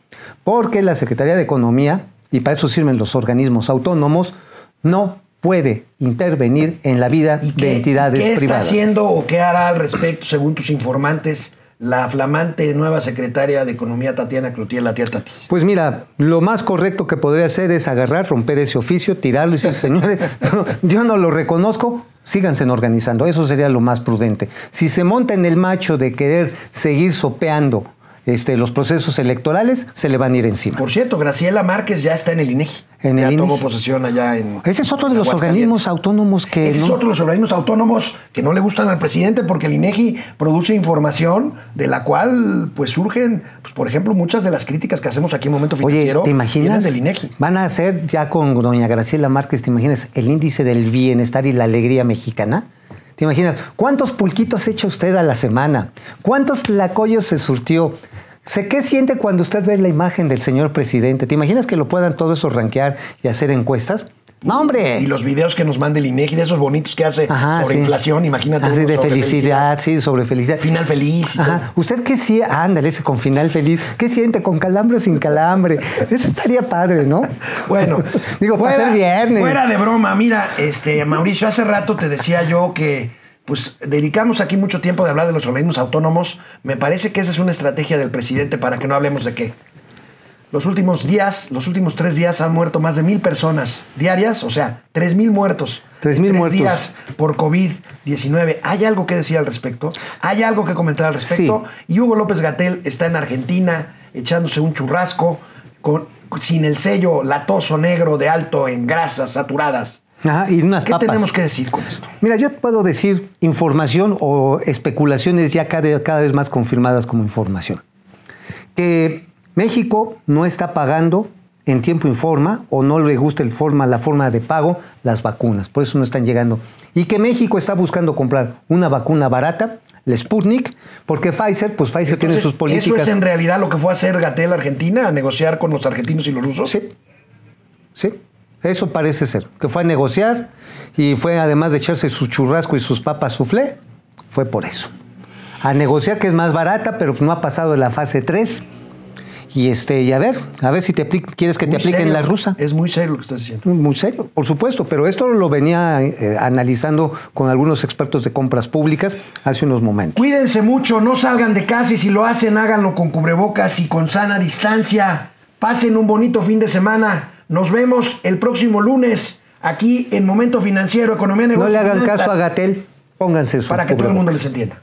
Porque la Secretaría de Economía, y para eso sirven los organismos autónomos, no puede intervenir en la vida ¿Y de entidades qué está privadas. haciendo o qué hará al respecto, según tus informantes, la flamante nueva secretaria de Economía Tatiana Cloutier, la tía Tatis? Pues mira, lo más correcto que podría hacer es agarrar, romper ese oficio, tirarlo y decir, *laughs* señores, no, yo no lo reconozco, síganse organizando. Eso sería lo más prudente. Si se monta en el macho de querer seguir sopeando este, los procesos electorales, se le van a ir encima. Por cierto, Graciela Márquez ya está en el INEGI. En ya el tomó INEGI. posesión allá en. Ese es otro de los organismos autónomos que Ese es no- otro de los organismos autónomos que no le gustan al presidente porque el INEGI produce información de la cual pues surgen, pues, por ejemplo, muchas de las críticas que hacemos aquí en Momento Oye, Financiero. ¿te imaginas? del INEGI. Van a hacer ya con doña Graciela Márquez, ¿te imaginas el índice del bienestar y la alegría mexicana? ¿Te imaginas cuántos pulquitos echa usted a la semana? ¿Cuántos tlacoyos se surtió? ¿Sé qué siente cuando usted ve la imagen del señor presidente? ¿Te imaginas que lo puedan todo eso rankear y hacer encuestas? ¡No, hombre! Y los videos que nos manda el INEGI, de esos bonitos que hace Ajá, sobre sí. inflación, imagínate. Así de sobre felicidad, sí, sobre felicidad. Final feliz. Ajá. ¿Usted qué siente? Ándale, ese con final feliz. ¿Qué siente? ¿Con calambre o sin calambre? Eso estaría padre, ¿no? *laughs* Bueno, digo, para ser viernes. Fuera de broma, mira, este, Mauricio, hace rato te decía yo que pues dedicamos aquí mucho tiempo de hablar de los organismos autónomos. Me parece que esa es una estrategia del presidente para que no hablemos de qué. Los últimos días, los últimos tres días han muerto más de mil personas diarias, o sea, tres mil muertos. Tres mil Tres muertos. días por COVID-19. ¿Hay algo que decir al respecto? ¿Hay algo que comentar al respecto? Y Hugo López Gatel está en Argentina echándose un churrasco con, sin el sello latoso negro de alto en grasas saturadas. Ajá, y unas ¿Qué papas. tenemos que decir con esto? Mira, yo puedo decir información o especulaciones ya cada, cada vez más confirmadas como información. Que México no está pagando en tiempo y forma o no le gusta el forma, la forma de pago las vacunas, por eso no están llegando. Y que México está buscando comprar una vacuna barata, la Sputnik, porque Pfizer, pues Pfizer tiene sus políticas. ¿Eso es en realidad lo que fue a hacer Gatel Argentina, a negociar con los argentinos y los rusos? Sí, sí, eso parece ser. Que fue a negociar y fue además de echarse su churrasco y sus papas soufflé, fue por eso. A negociar que es más barata, pero no ha pasado de la fase 3. Y este, y a ver, a ver si te quieres que te apliquen serio. la rusa. Es muy serio lo que estás diciendo. Muy serio, por supuesto, pero esto lo venía eh, analizando con algunos expertos de compras públicas hace unos momentos. Cuídense mucho, no salgan de casa y si lo hacen, háganlo con cubrebocas y con sana distancia. Pasen un bonito fin de semana. Nos vemos el próximo lunes aquí en Momento Financiero, Economía, No Negocios le hagan Finanzas, caso a Gatel, pónganse su Para que todo el mundo les entienda.